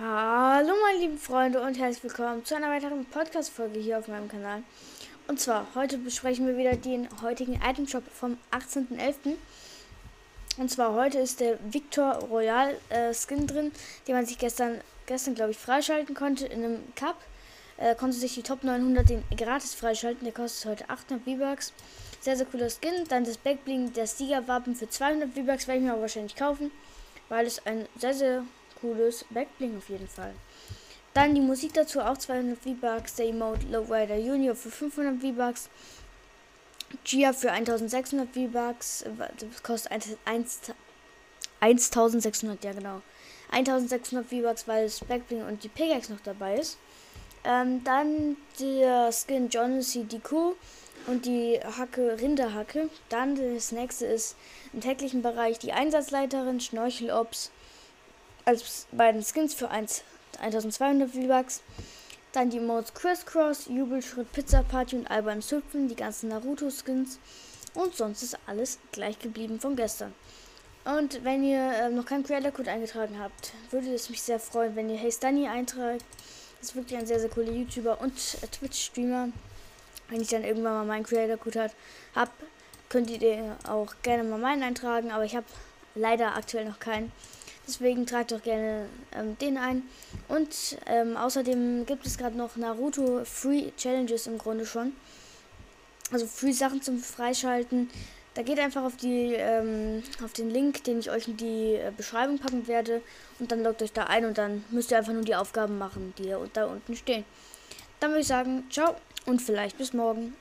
Hallo meine lieben Freunde und herzlich willkommen zu einer weiteren Podcast-Folge hier auf meinem Kanal. Und zwar, heute besprechen wir wieder den heutigen Item Shop vom 18.11. Und zwar heute ist der Victor Royal äh, Skin drin, den man sich gestern, gestern glaube ich, freischalten konnte in einem Cup. Äh, konnte sich die Top 900 den gratis freischalten, der kostet heute 800 V-Bucks. Sehr, sehr cooler Skin. Dann das Backbling, der Siegerwappen für 200 V-Bucks werde ich mir aber wahrscheinlich kaufen, weil es ein sehr, sehr cooles Backbling auf jeden Fall. Dann die Musik dazu auch 200 V-Bucks, der Emote Lowrider Junior für 500 V-Bucks, Gia für 1600 V-Bucks, das kostet 1, 1600, ja genau. 1600 V-Bucks, weil das Backbling und die Pickaxe noch dabei ist. Ähm, dann der Skin John CDQ und die Hacke Rinderhacke. Dann das nächste ist im täglichen Bereich die Einsatzleiterin Schnorchelops als beiden Skins für 1, 1200 V-Bucks. Dann die Modes Crisscross, Jubelschritt, Pizza Party und Albernes Hüpfen, die ganzen Naruto-Skins. Und sonst ist alles gleich geblieben von gestern. Und wenn ihr äh, noch keinen Creator-Code eingetragen habt, würde es mich sehr freuen, wenn ihr Hey Stunny eintragt. Das ist wirklich ein sehr, sehr cooler YouTuber und äh, Twitch-Streamer. Wenn ich dann irgendwann mal meinen Creator-Code habe, könnt ihr auch gerne mal meinen eintragen. Aber ich habe leider aktuell noch keinen. Deswegen tragt doch gerne ähm, den ein. Und ähm, außerdem gibt es gerade noch Naruto Free Challenges im Grunde schon. Also Free Sachen zum Freischalten. Da geht einfach auf die ähm, auf den Link, den ich euch in die äh, Beschreibung packen werde. Und dann loggt euch da ein und dann müsst ihr einfach nur die Aufgaben machen, die da unten stehen. Dann würde ich sagen, ciao und vielleicht bis morgen.